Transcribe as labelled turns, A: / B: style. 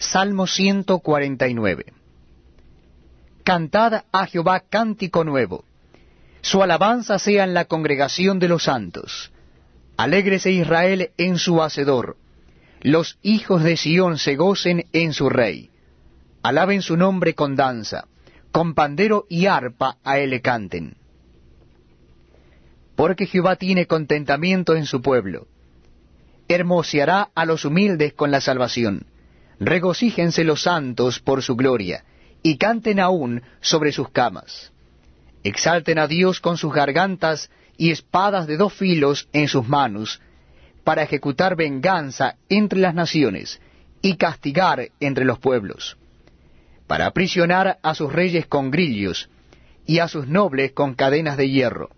A: Salmo 149. Cantad a Jehová cántico nuevo. Su alabanza sea en la congregación de los santos. Alégrese Israel en su hacedor. Los hijos de Sión se gocen en su rey. Alaben su nombre con danza. Con pandero y arpa a él canten. Porque Jehová tiene contentamiento en su pueblo. Hermoseará a los humildes con la salvación regocíjense los santos por su gloria, y canten aún sobre sus camas. Exalten a Dios con sus gargantas y espadas de dos filos en sus manos, para ejecutar venganza entre las naciones y castigar entre los pueblos, para aprisionar a sus reyes con grillos y a sus nobles con cadenas de hierro,